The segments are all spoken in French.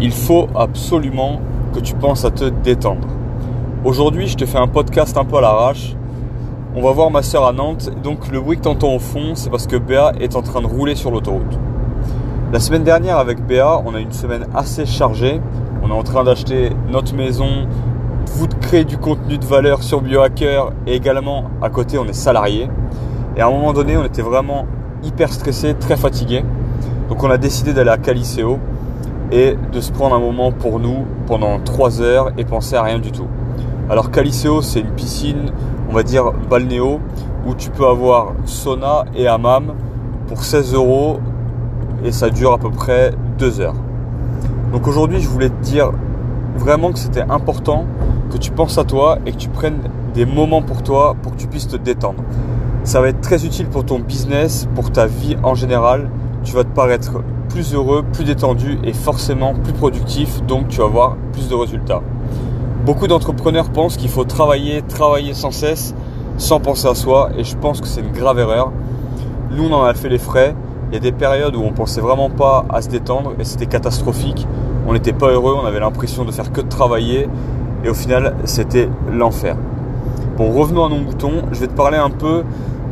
il faut absolument que tu penses à te détendre. Aujourd'hui, je te fais un podcast un peu à l'arrache. On va voir ma soeur à Nantes. Donc le bruit que tu entends au fond, c'est parce que Béa est en train de rouler sur l'autoroute. La semaine dernière avec Béa, on a une semaine assez chargée. On est en train d'acheter notre maison, vous créer du contenu de valeur sur Biohacker et également à côté on est salarié. Et à un moment donné, on était vraiment hyper stressé, très fatigué. Donc on a décidé d'aller à Caliceo et de se prendre un moment pour nous pendant 3 heures et penser à rien du tout. Alors Caliceo, c'est une piscine, on va dire balnéo, où tu peux avoir sauna et hammam pour 16 euros et ça dure à peu près 2 heures. Donc aujourd'hui, je voulais te dire vraiment que c'était important que tu penses à toi et que tu prennes des moments pour toi pour que tu puisses te détendre. Ça va être très utile pour ton business, pour ta vie en général. Tu vas te paraître plus heureux, plus détendu et forcément plus productif, donc tu vas avoir plus de résultats. Beaucoup d'entrepreneurs pensent qu'il faut travailler, travailler sans cesse, sans penser à soi, et je pense que c'est une grave erreur. Nous, on en a fait les frais. Il y a des périodes où on pensait vraiment pas à se détendre et c'était catastrophique. On n'était pas heureux, on avait l'impression de faire que de travailler et au final, c'était l'enfer. Bon, revenons à nos moutons. Je vais te parler un peu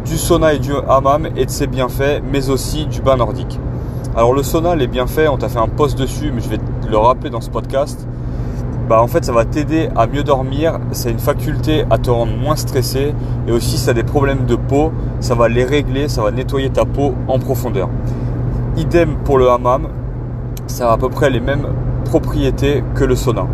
du sauna et du hammam et de ses bienfaits, mais aussi du bain nordique. Alors le sauna, les bienfaits, on t'a fait un post dessus, mais je vais te le rappeler dans ce podcast. Bah en fait, ça va t'aider à mieux dormir. C'est une faculté à te rendre moins stressé et aussi si tu des problèmes de peau, ça va les régler, ça va nettoyer ta peau en profondeur. Idem pour le hammam, ça a à peu près les mêmes propriétés que le sauna.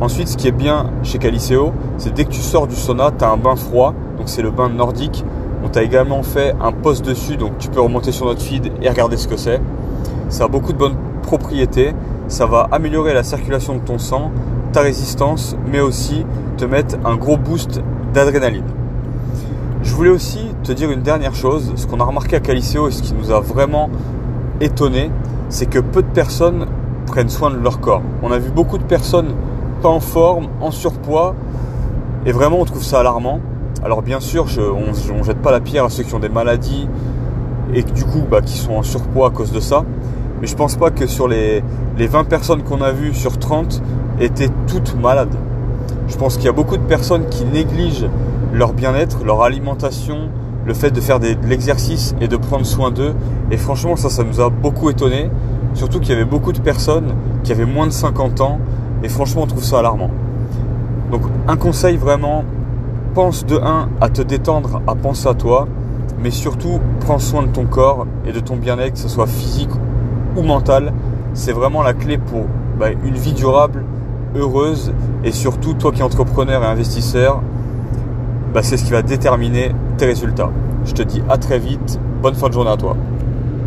Ensuite, ce qui est bien chez Caliceo, c'est dès que tu sors du sauna, tu as un bain froid, donc c'est le bain nordique. On t'a également fait un post dessus, donc tu peux remonter sur notre feed et regarder ce que c'est. Ça a beaucoup de bonnes propriétés. Ça va améliorer la circulation de ton sang, ta résistance, mais aussi te mettre un gros boost d'adrénaline. Je voulais aussi te dire une dernière chose. Ce qu'on a remarqué à Caliceo et ce qui nous a vraiment étonné, c'est que peu de personnes prennent soin de leur corps. On a vu beaucoup de personnes pas en forme, en surpoids, et vraiment on trouve ça alarmant. Alors bien sûr, on ne jette pas la pierre à ceux qui ont des maladies et du coup bah, qui sont en surpoids à cause de ça. Mais je pense pas que sur les, les 20 personnes qu'on a vues sur 30 étaient toutes malades. Je pense qu'il y a beaucoup de personnes qui négligent leur bien-être, leur alimentation, le fait de faire de l'exercice et de prendre soin d'eux. Et franchement, ça, ça nous a beaucoup étonné. Surtout qu'il y avait beaucoup de personnes qui avaient moins de 50 ans. Et franchement, on trouve ça alarmant. Donc, un conseil vraiment, pense de 1 à te détendre, à penser à toi. Mais surtout, prends soin de ton corps et de ton bien-être, que ce soit physique ou mental. C'est vraiment la clé pour bah, une vie durable, heureuse. Et surtout, toi qui es entrepreneur et investisseur, bah, c'est ce qui va déterminer tes résultats. Je te dis à très vite. Bonne fin de journée à toi.